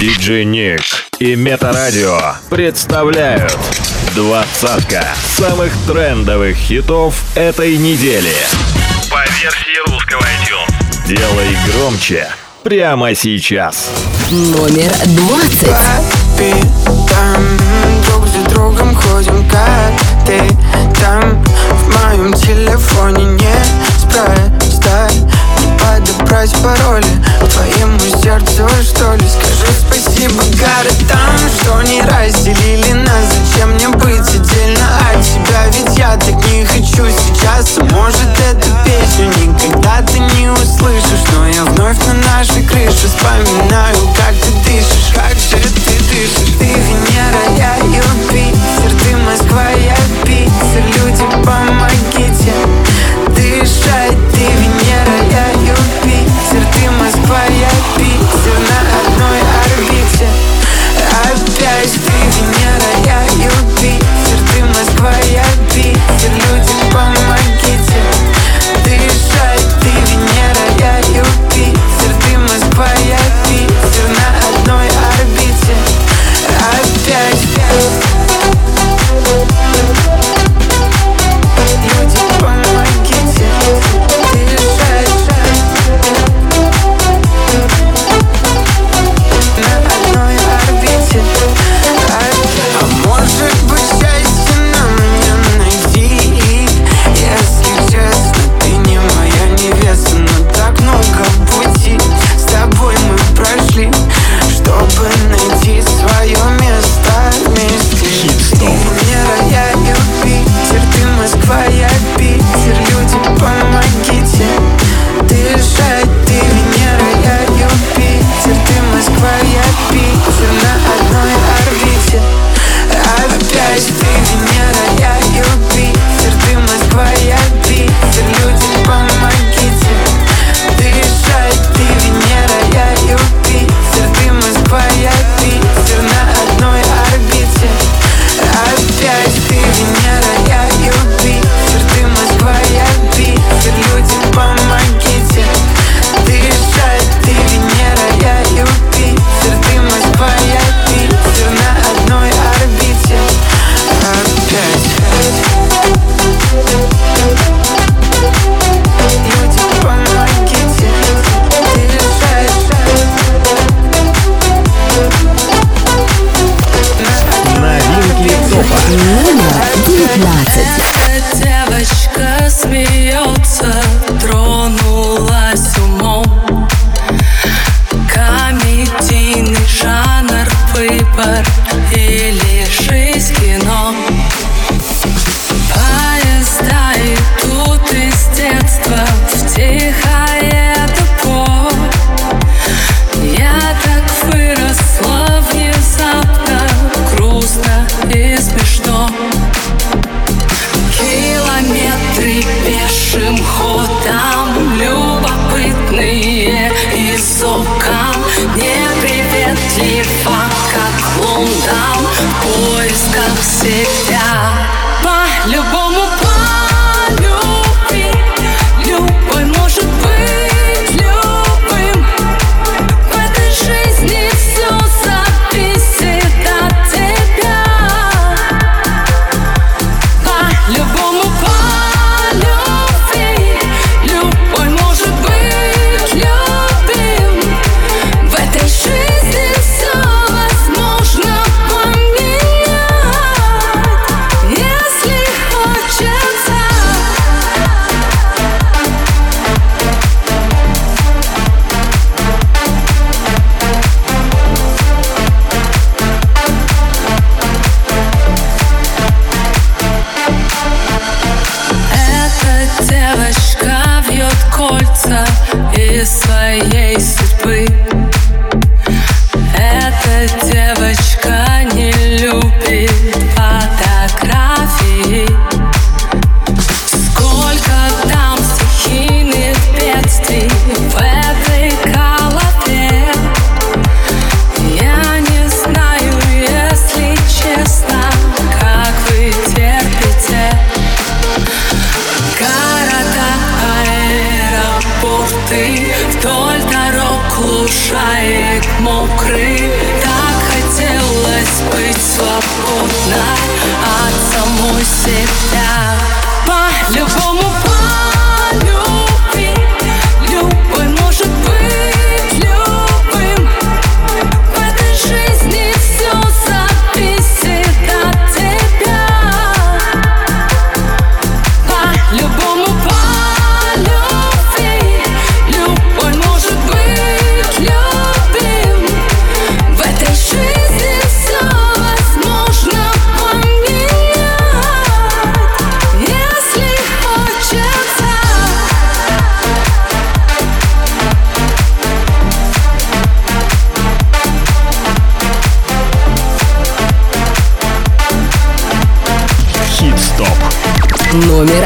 Диджей Ник и Метарадио представляют двадцатка самых трендовых хитов этой недели. По версии русского iTunes. Делай громче прямо сейчас. Номер двадцать. Там В моем телефоне не спростай подобрать пароли Твоему сердцу, что ли? Скажи спасибо городам, что не разделили нас Зачем мне быть отдельно от тебя? Ведь я так не хочу сейчас Может, эту песню никогда ты не услышишь Но я вновь на нашей крыше вспоминаю, как ты дышишь Как же ты дышишь? Ты Венера, я Юпитер Ты Москва, я Питер Люди, помогите дышать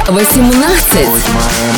18.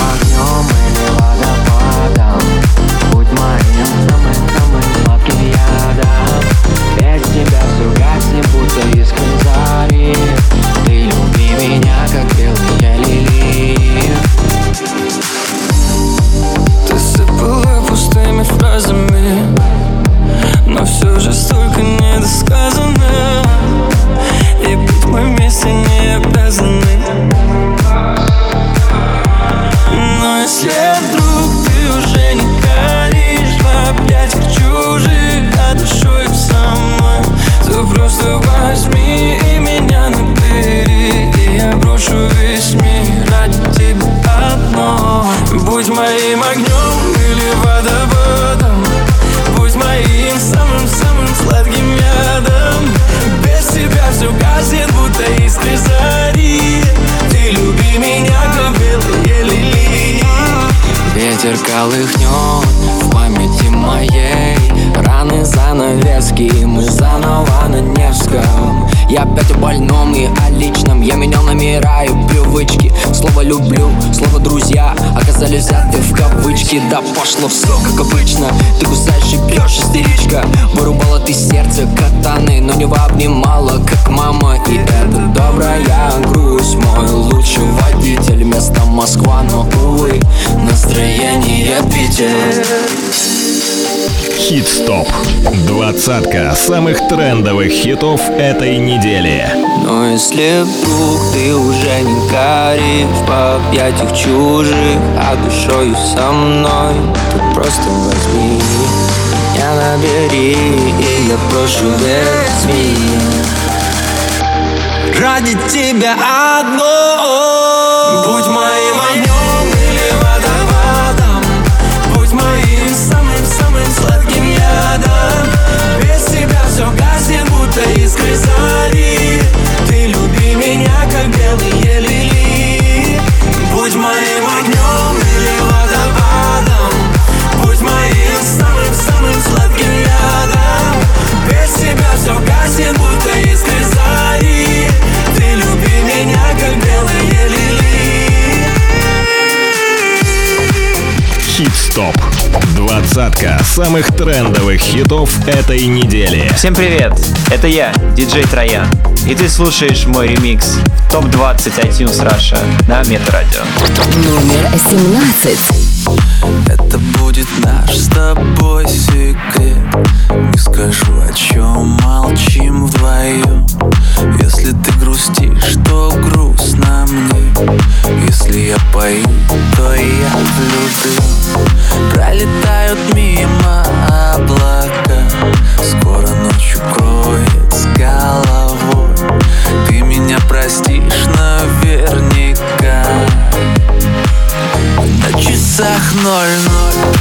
Да пошло все как обычно. Ты кусаешь и бьешь, истеричка. Вырубала ты сердце катаны Но не обнимала, как мама И это добрая грусть Мой лучший водитель. Место Москва, но, увы Настроение Питер Хит-стоп. Двадцатка самых трендовых хитов этой недели. Но если вдруг ты уже не горишь В объятиях чужих, а душою со мной То просто возьми меня набери И я прошу весь мир Ради тебя одной Будь моим Хит-стоп. Двадцатка самых трендовых хитов этой недели. Всем привет! Это я, диджей Троян. И ты слушаешь мой ремикс в ТОП-20 iTunes Russia на Метрадио. Номер 17. Это будет наш с тобой секрет. Не скажу, о чем молчим вдвоем Если ты грустишь, то грустно мне. Если я пою, то я влюблен Пролетают мимо облака. Скоро ночью кроет с головой. Ты меня простишь наверняка на часах ноль-ноль.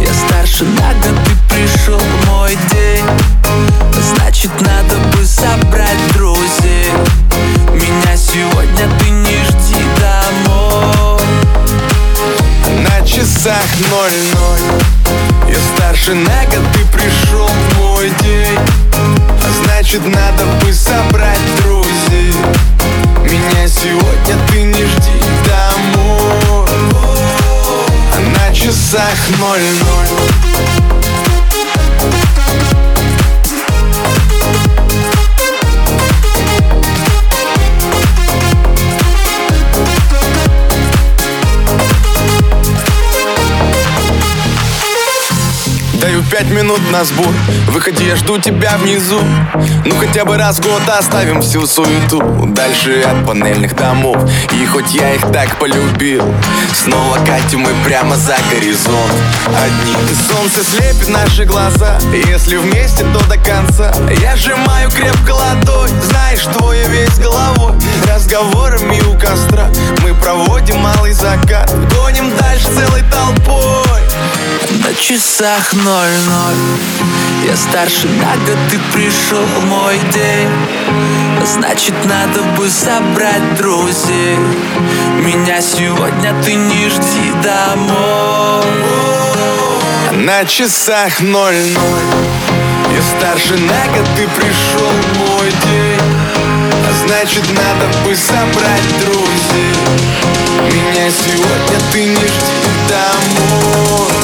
Я старше на год, ты пришел мой день пять минут на сбор. Выходи, я жду тебя внизу. Ну хотя бы раз в год оставим всю суету. Дальше от панельных домов. И хоть я их так полюбил Снова катим мы прямо за горизонт. Одни солнце слепит наши глаза. Если вместе, то до конца. Я сжимаю крепко ладонь. Знаешь, твоя весь головой. Разговорами у костра Мы проводим малый закат. Гоним дальше целой толпой. На часах ноль-ноль Я старше на год, ты пришел в мой день. Значит, надо бы собрать друзей. Меня сегодня ты не жди домой. На часах ноль-ноль. Я старше на год, ты пришел в мой день. Значит, надо бы собрать друзей. Меня сегодня ты не жди домой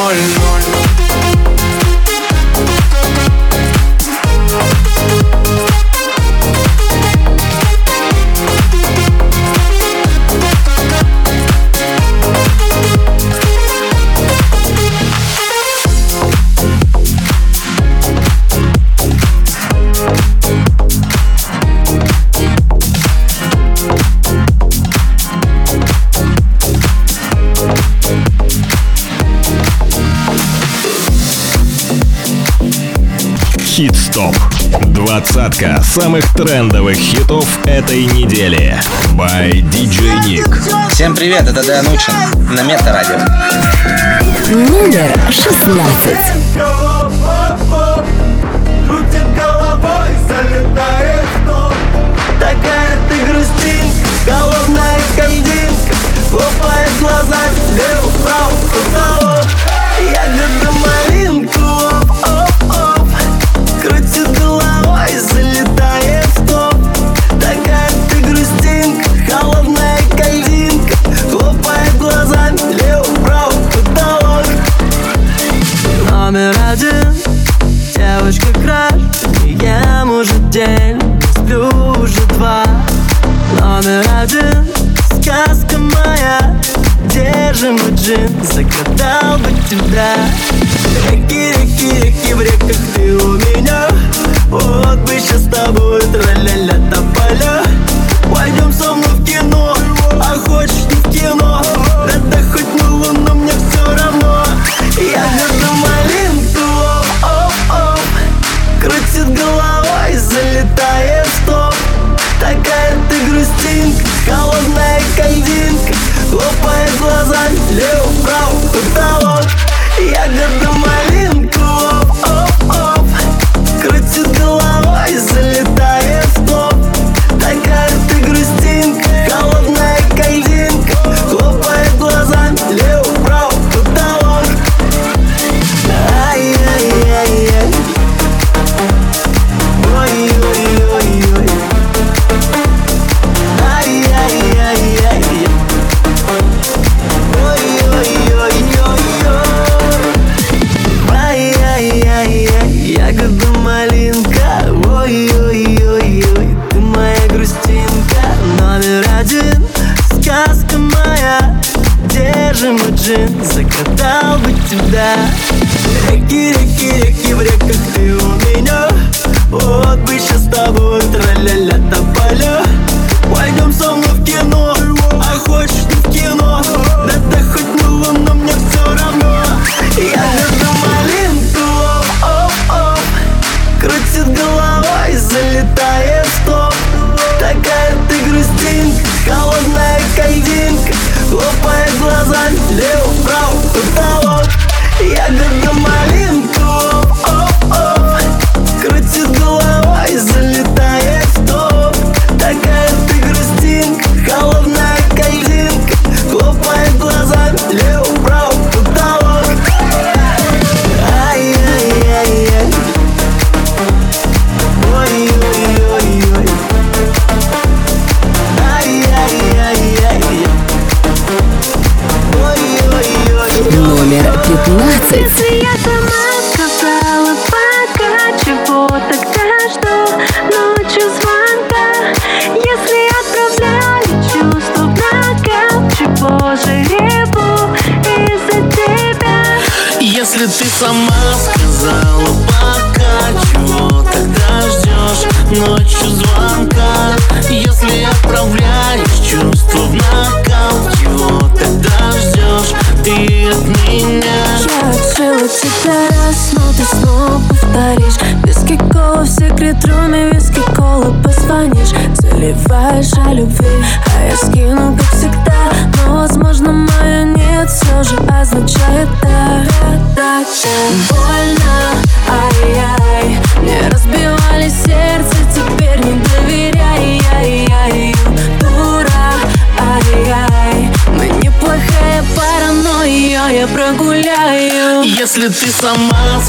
часах Двадцатка самых трендовых хитов этой недели. By DJ Nick. Всем привет, это Дэн Учин на Метарадио. Номер 16. Крутит головой, залетает в топ Такая ты грустинка, голодная кандинка Хлопает глазами влево-вправо, потолок Ягода малинку, джин Закатал бы тебя. Реки, реки, реки в реках Ты у меня. Вот бы сейчас с тобой Тра-ля-ля тополя Пойдем со мной в кино сама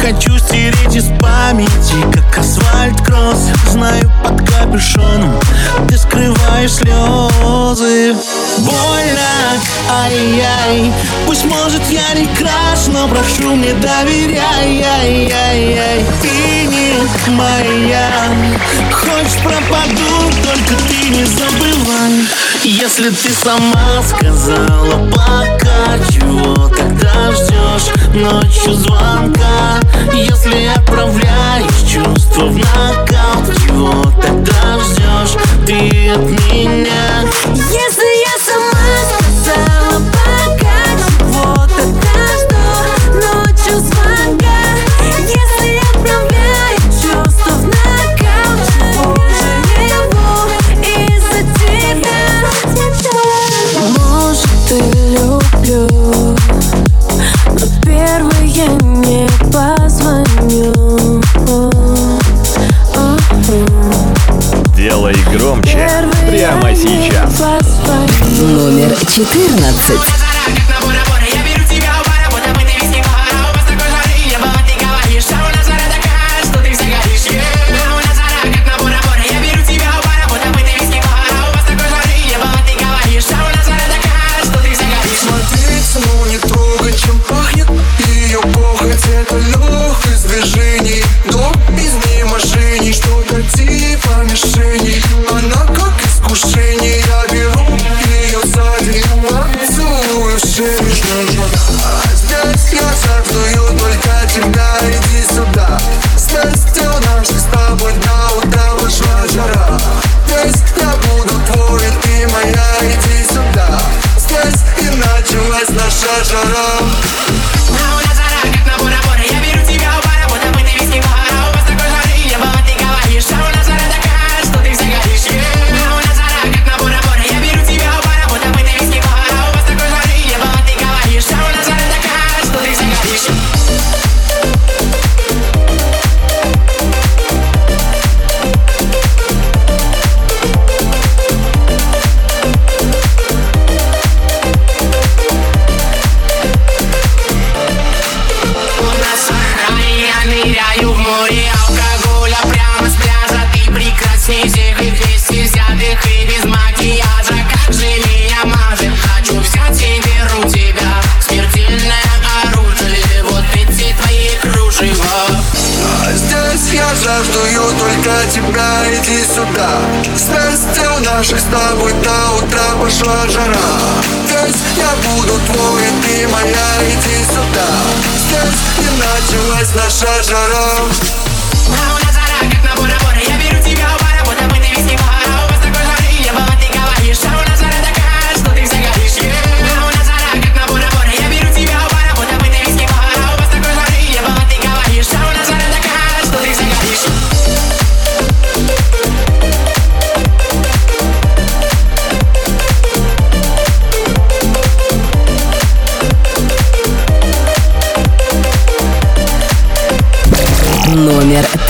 Хочу стереть из памяти, как асфальт кросс. Знаю под капюшоном ты скрываешь слезы. Больно, ай-яй Пусть может я не краш, но прошу мне доверяй ай яй яй Ты не моя Хочешь пропаду, только ты не забывай. Если ты сама сказала пока Чего тогда ждешь ночью звонка? Если отправляешь чувства в накал Чего тогда ждешь ты от меня? Если 14. Ты ждешь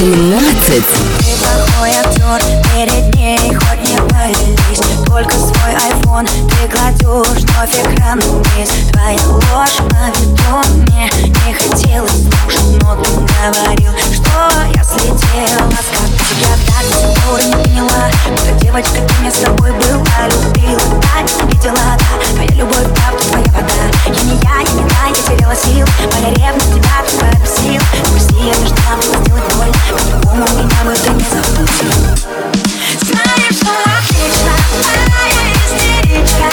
семнадцать. Ты плохой актер, перед ней хоть не молись Только свой айфон ты кладешь вновь экран вниз Твоя ложь на виду мне не хотелось слушать Но ты говорил, что я слетела с я так до сих пор не поняла? Будто девочка, ты я с тобой была Любила, так не видела, да. Твоя любовь, правда, твоя вода. Я не я, я не та, я теряла сил. Моя ревность тебя попросил Пусти, я не ждала, было сделать боль. По-другому меня бы ты не забыл Знаешь, что отлично? Моя истеричка.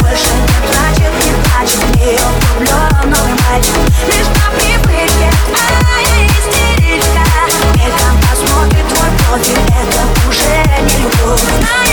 Больше не плачет, не плачет В нее влюбленный мальчик. I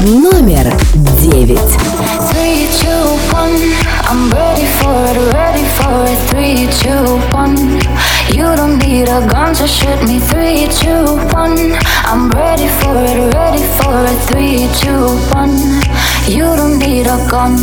номер девять. I'm ready for it, ready for it. Three, two, one. You don't need a gun to shoot me. Three, two, one. I'm ready for it, ready for it. Three, two, one. You don't need a gun.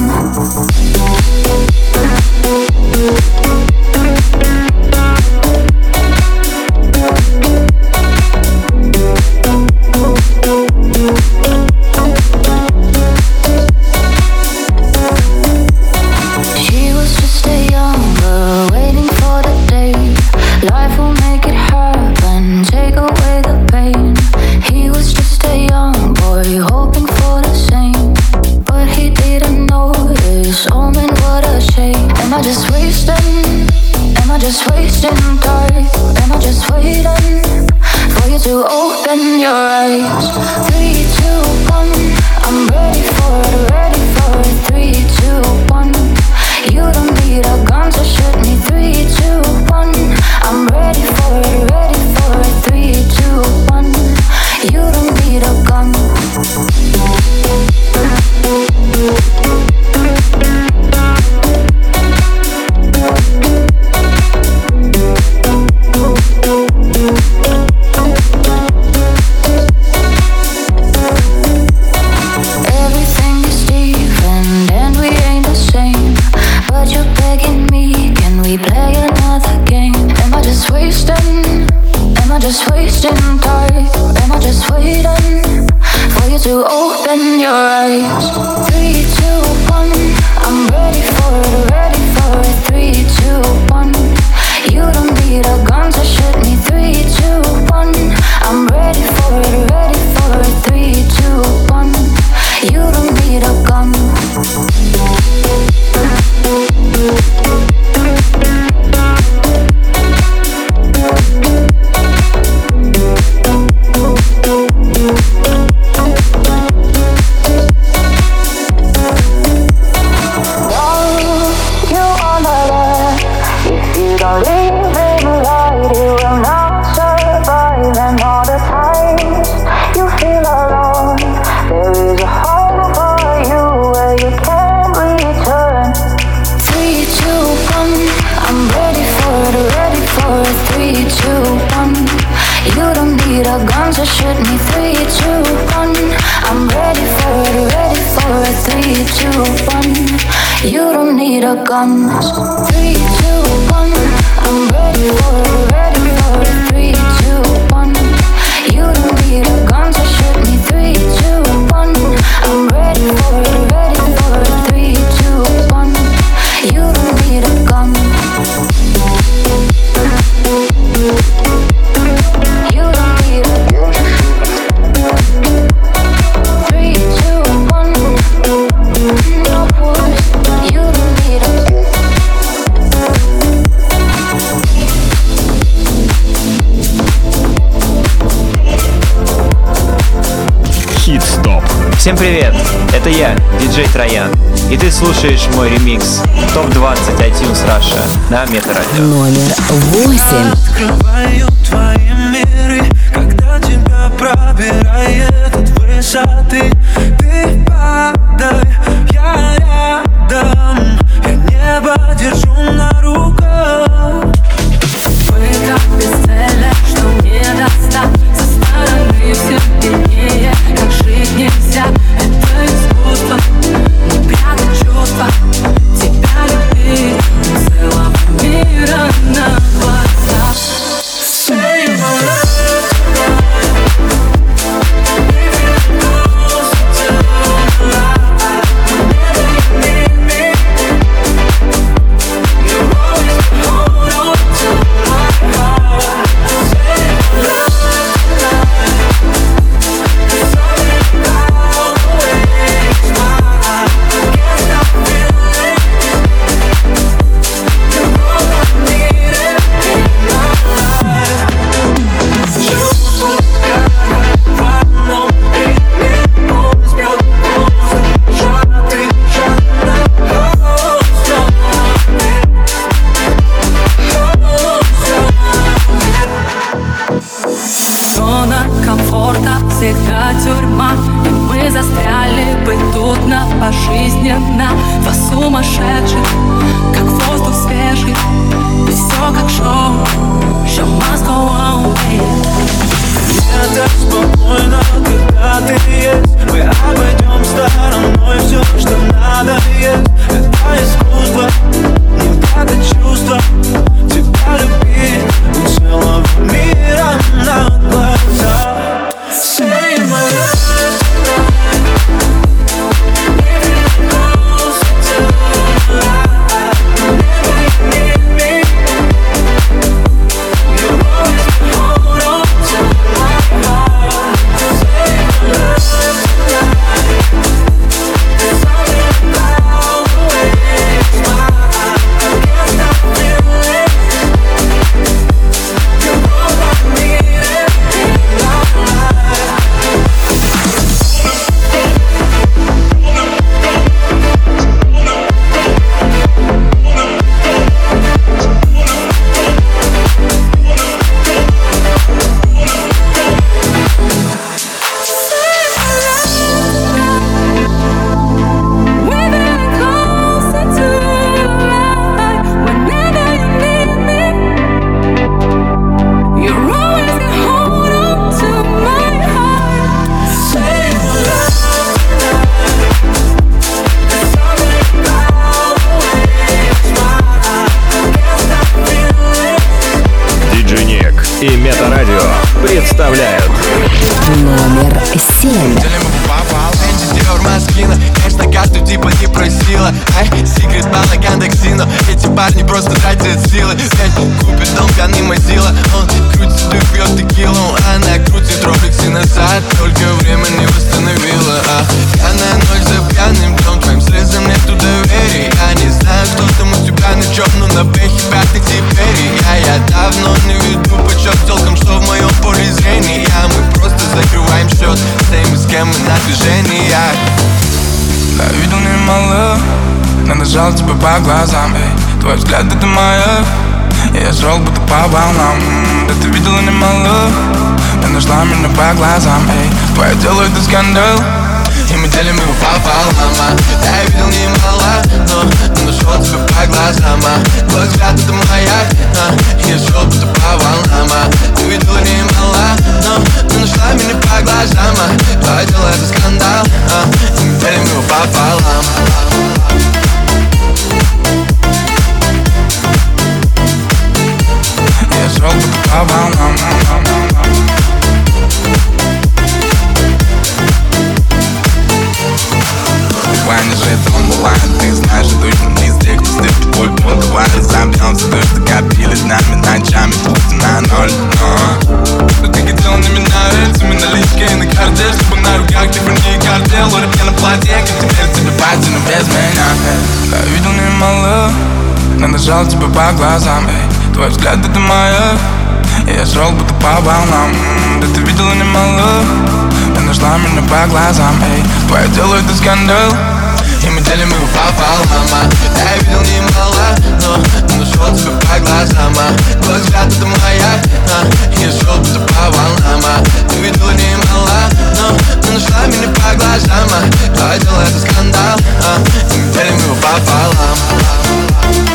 диджей Троян, и ты слушаешь мой ремикс ТОП-20 iTunes Russia на Метарадио. Номер 8. Открываю твои миры, когда тебя пробирает от высоты. Ты падай, я рядом, я небо держу на руках. Шел будто по волнам Да ты видела немало Ты нашла меня по глазам эй. Твое дело это скандал И мы делим его пополам а. Я видел немало, но, но нашел тебя по глазам а. Твой взгляд это маяк а. Я шел будто по волнам а. Ты видела немало, но, но нашла меня по глазам а. Твое дело это скандал а. И мы делим его пополам Я же это Ты знаешь, точно не из тех, кто степит твой пол Давай разобьемся, то, что копили с нами ночами на ноль но Что ты хотел на меня рельсами наличкой на карте Чтобы на руках не картел Лори на платье, как теперь тебе пати, но без меня Я видел немало, но нажал тебе по глазам эй. Твой взгляд это моя Я шел будто по волнам Да ты видела немало Ты нашла меня по глазам эй. Твое дело это скандал И мы делим его пополам а. Я видел немало, но, но нашел тебя по глазам а. Твой взгляд это маяк а. Я шел будто по волнам а. Ты видела немало, но, но нашла меня по глазам а. Твое дело это скандал а. И мы делим его пополам Я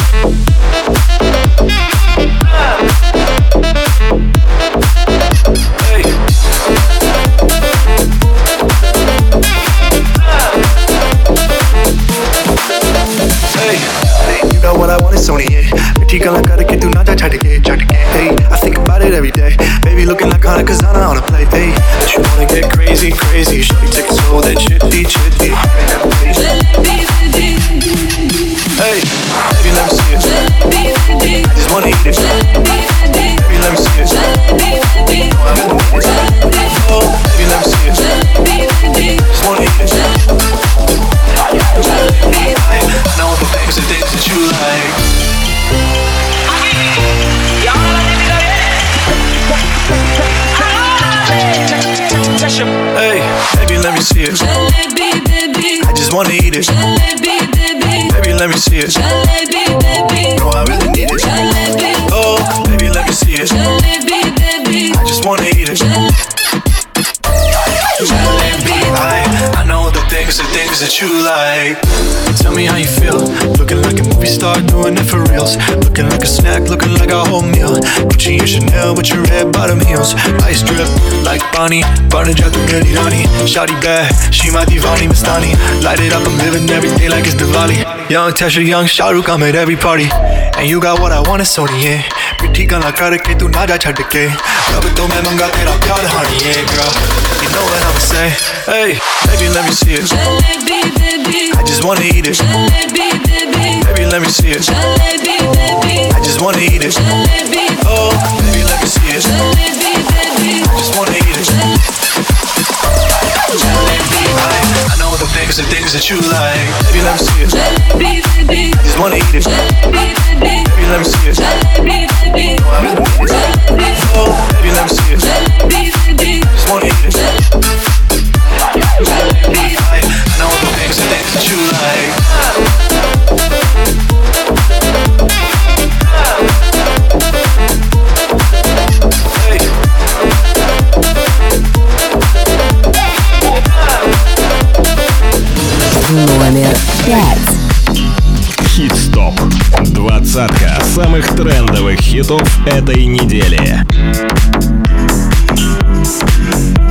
like Hana Kazana on a plate. Hey, but you wanna get crazy, crazy. Shorty take it slow, then chitty, chitty. Hey, baby, let me see it. I just wanna eat it. Baby, let me see it. let me see it. Jalebi, baby. I just wanna eat it. Jalebi, baby. Baby, let me see it. Jalebi, baby. No, I really need it. Jalebi. Oh, baby, let me see it. Jalebi, baby. I just wanna eat it. Jalebi. Cause the things that you like. Tell me how you feel. Looking like a movie star doing it for reals. Looking like a snack, looking like a whole meal. Gucci your Chanel with your red bottom heels. Ice drip like Bonnie. Barney Jack Gary honey. Shawty bad, she my divani Mastani Light it up, I'm living every day like it's Diwali. Young Tasha, young Shahrukh, I'm at every party. And you got what I want, it's Sony, yeah Pretty gonna cut it, tu na ja chhad ke Rab to main manga honey, yeah girl. Know what I'ma say? Hey, baby, let me see it. I just wanna eat it. Baby, Baby, let me see it. I just wanna eat it. Oh, baby, let me see it. I just wanna eat it. I, I know the things, the things that you like. Baby, let me see it. I just wanna eat it. Baby, Baby, let me see it. I really need it. Oh, baby, let me see it. I just Двадцатка самых трендовых хитов этой недели. Thank you.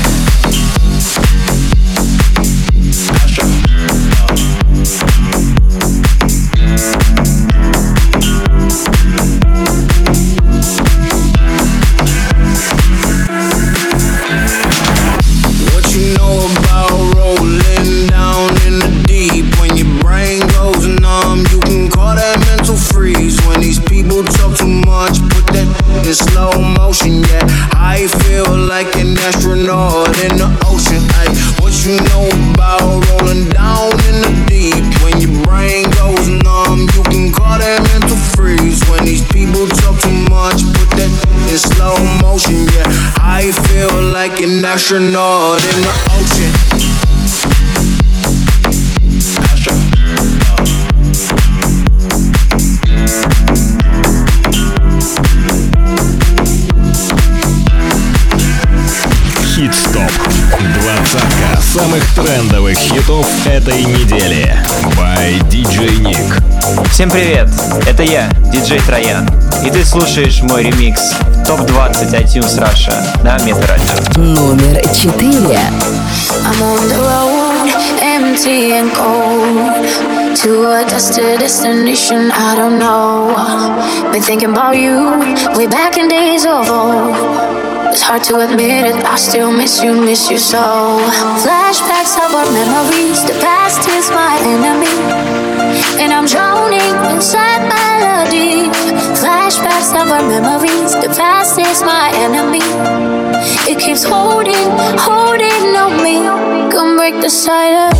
Astronaut in the Всем привет, это я, диджей Троян. И ты слушаешь мой ремикс в ТОП-20 iTunes Russia на Метарадио. Номер четыре. I'm on the road, empty and cold. To a destined destination, I don't know. Been thinking about you, way back in days of old. It's hard to admit it, I still miss you, miss you so. Flashbacks of our memories, the past is my enemy. And I'm drowning inside melody. Flashbacks of our memories, the past is my enemy. It keeps holding, holding on me. Come break the silence.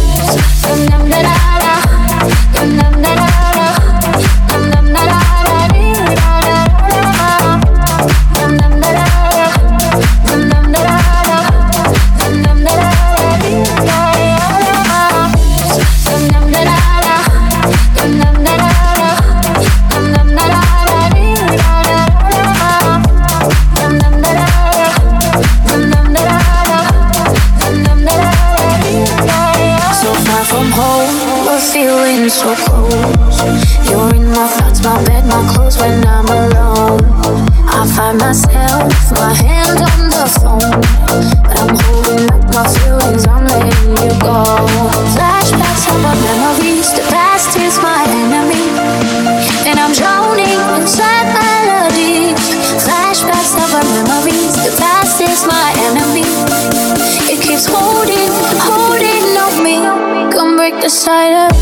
so close. You're in my thoughts, my bed, my clothes when I'm alone. I find myself, my hand on the phone. But I'm holding up my feelings, I'm letting you go. Flashbacks of our memories, the past is my enemy. And I'm drowning inside melodies. Flashbacks of our memories, the past is my enemy. It keeps holding, holding on me. Come break the silence.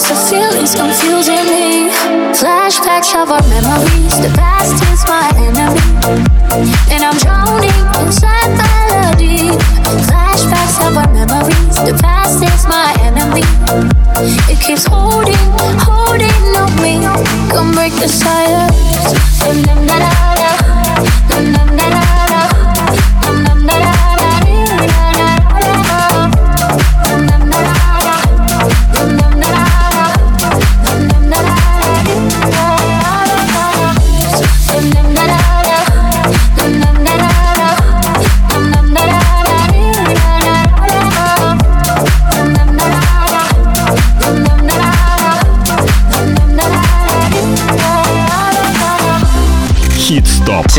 Cause of feelings confusing me. Flashbacks of our memories, the past is my enemy. And I'm drowning inside melody. Flashbacks of our memories, the past is my enemy. It keeps holding, holding on me. Come break the silence. Dum dum da da da. Dum dum da da da. Dum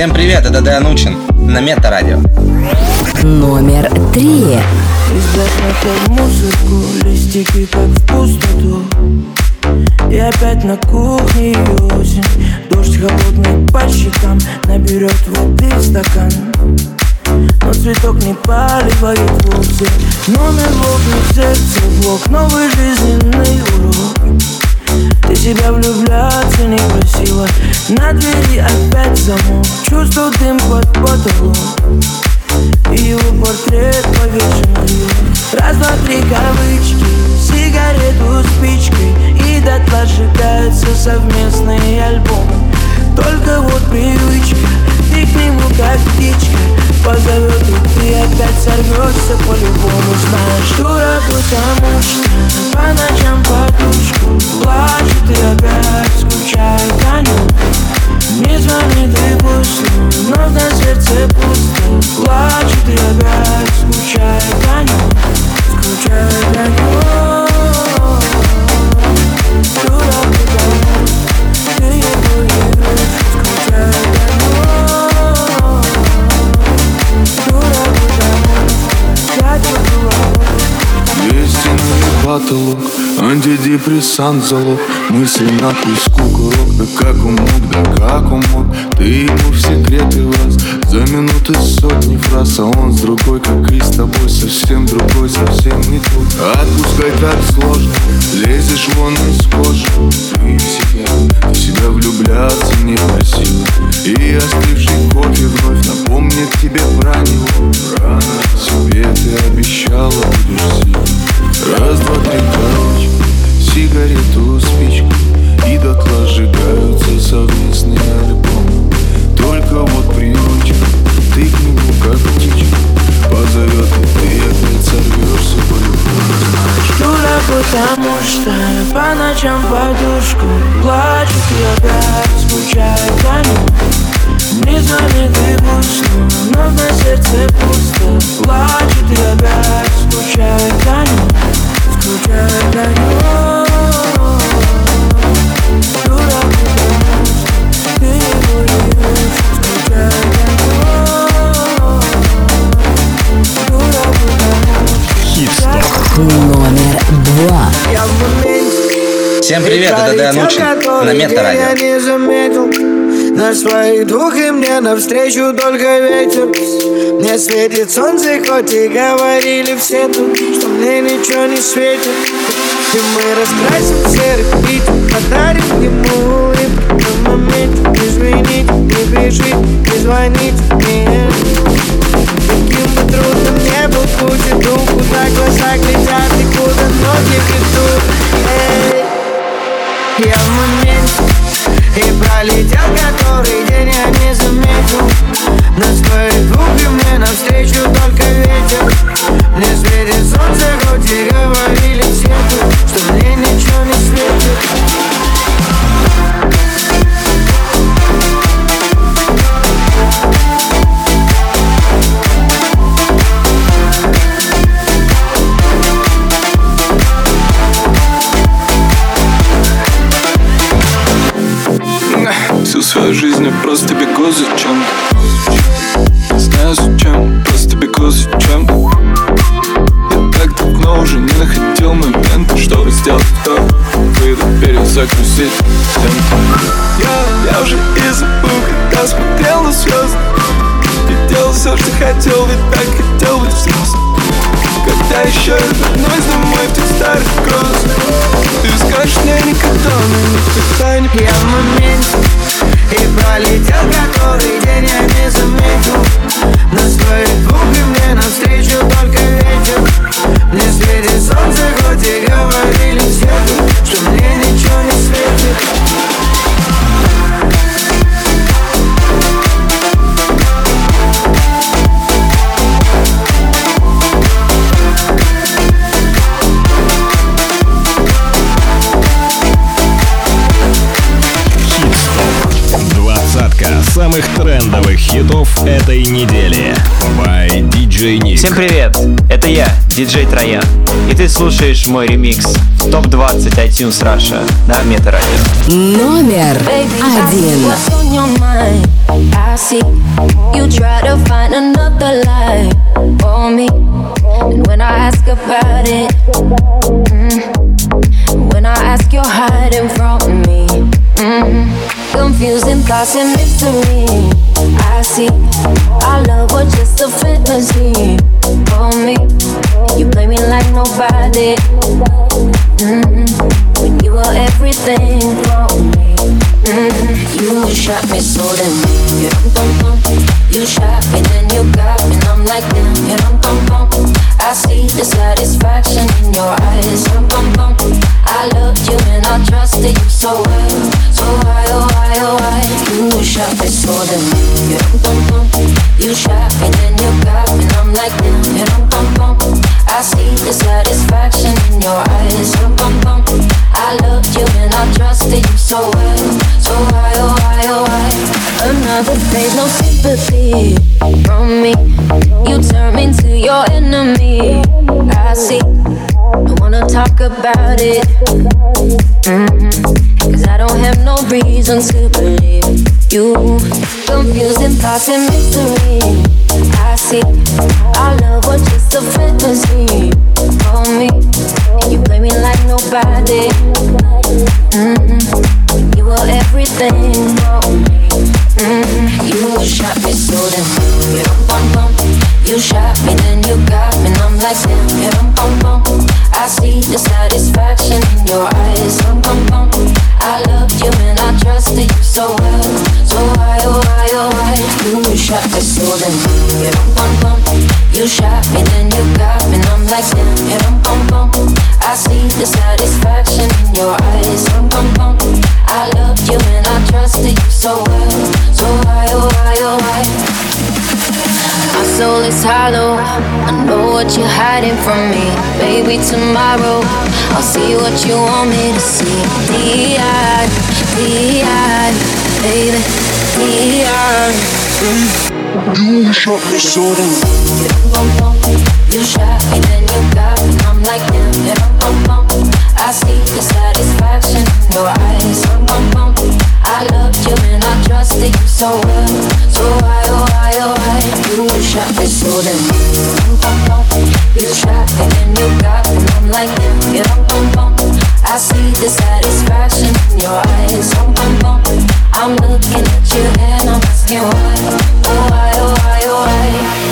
Всем привет, это Дэн Учин на Мета-радио. Номер три. Музыку, листики как в пустоту И опять на кухне осень Дождь холодный по щекам Наберет воды в стакан Но цветок не поливает вовсе Номер в окне, сердце блок Новый жизненный урок Ты себя влюбляться не просила. На двери опять замок. Чувствую дым под потолок и его портрет повешен на нее Раз, два, три кавычки. Сигарету спичкой. И дотла сжигаются совместные альбомы. Только вот привычка. Ты к нему как птичка. Позовет опять сорвешься по-любому Знаешь, дурак, потому что По ночам подушку Плачет и опять скучает. О нем не звонит и пусть, но на сердце пусто Плачет и опять скучает. О нем Скучает о нем Дурак, потому ты его игрушка Скучает потолок, антидепрессант залог. Мысли на песку курок, да как он мог, да как он мог Ты ему в секреты влаз, за минуты сотни фраз А он с другой, как и с тобой, совсем другой, совсем не тот. Отпускай так сложно, лезешь вон из кожи. Ты в себя, в себя влюбляться не просила И остывший кофе вновь напомнит тебе про него. Рано себе ты обещала, будешь сильной Раз, два, три, короче Сигарету, спичку И дотла сжигаются совместные альбомы. Только вот привычка Ты к нему как птичка. Позовет и ты опять сорвешься Знаешь, Дурак, потому что по ночам подушку Плачет и опять скучает о нем Не звонит и пусть, но на сердце пусто Плачет и опять скучает о нем Скучает о нем Дурак, ты его Скучает Дурак. Номер два. Всем привет, это Дэн Учин на Мета-радио. На своих двух и мне навстречу только ветер. Мне светит солнце, хоть и говорили все тут Что мне ничего не светит. И мы раскрасим серый пить, подарим ему улыбку На момент извинить, не бежит, не звонить мне. Каким бы трудным не был путь, иду, куда глаза глядят и куда ноги ведут. Эй. Я в моменте пролетел который день я не заметил. Нас твои губы мне навстречу только ветер. Мне светит солнце, хоть и говорили все Что мне ничего не светит свою жизнь я просто бегу за чем. Знаю зачем, просто бегу за чем. Я так давно уже не находил момента Чтобы сделать то, выйду перезагрузить я, я уже и забыл, когда смотрел на звезды. И делал все, что хотел, ведь так хотел быть взрослым. Когда еще вернусь домой в тех старых гроз Ты скажешь мне никогда, но никогда не Я в моменте и пролетел который день я не заметил. Нас твоих двух и мне навстречу только ветер. Мне светит солнце, хоть и говорили все Что мне ничего не светит этой недели. By DJ Nick. Всем привет! Это я, диджей Троян. И ты слушаешь мой ремикс в ТОП-20 iTunes Russia на Метарадио. Номер один. when I ask about it, mm, when I ask, you're hiding from me. Mm. Confusing thoughts and mystery. I see our love was just a fantasy for me. You me like nobody. Mm-hmm. When you were everything for me. Mm-hmm. You shot me so damn. You shot me, then you got me, and I'm like damn. I see the satisfaction in your eyes. I loved you and I trusted you so well. So why, oh why, oh why? You shot me so damn. You shot me, then you got me, and I'm like damn. I see the satisfaction in your eyes. I loved you and I trusted you so well. So why, oh why, oh why? Another face, no sympathy from me. You turn me to your enemy. I see. I wanna talk about it. Mm-hmm. Cause I don't have no reason to believe you. Confusing thoughts and mystery. I see. Our love was just a fantasy for me. You play me like nobody. Mm-hmm. You. You shot me so damn. You shot me, then you got me, I'm like. I see the satisfaction in your eyes. I loved you and I trusted you so well. So why, why, why? You shot me so damn. You shot me, then you got me, and like damn. Um, um, um. I see the satisfaction in your eyes. I loved you and I trusted you so well. So why, oh why, oh why? My soul is hollow. I know what you're hiding from me. Baby, tomorrow I'll see what you want me to see. D.I. D.I. Baby, D.I. Mm. You shot me so damn. You you got me. I'm like. I see the satisfaction in your eyes. I loved you and I trusted you so well. So why, oh why, oh why? You You got me. I'm like. I see the satisfaction in your eyes. I'm looking at you and I'm asking why, oh why, oh why, oh why?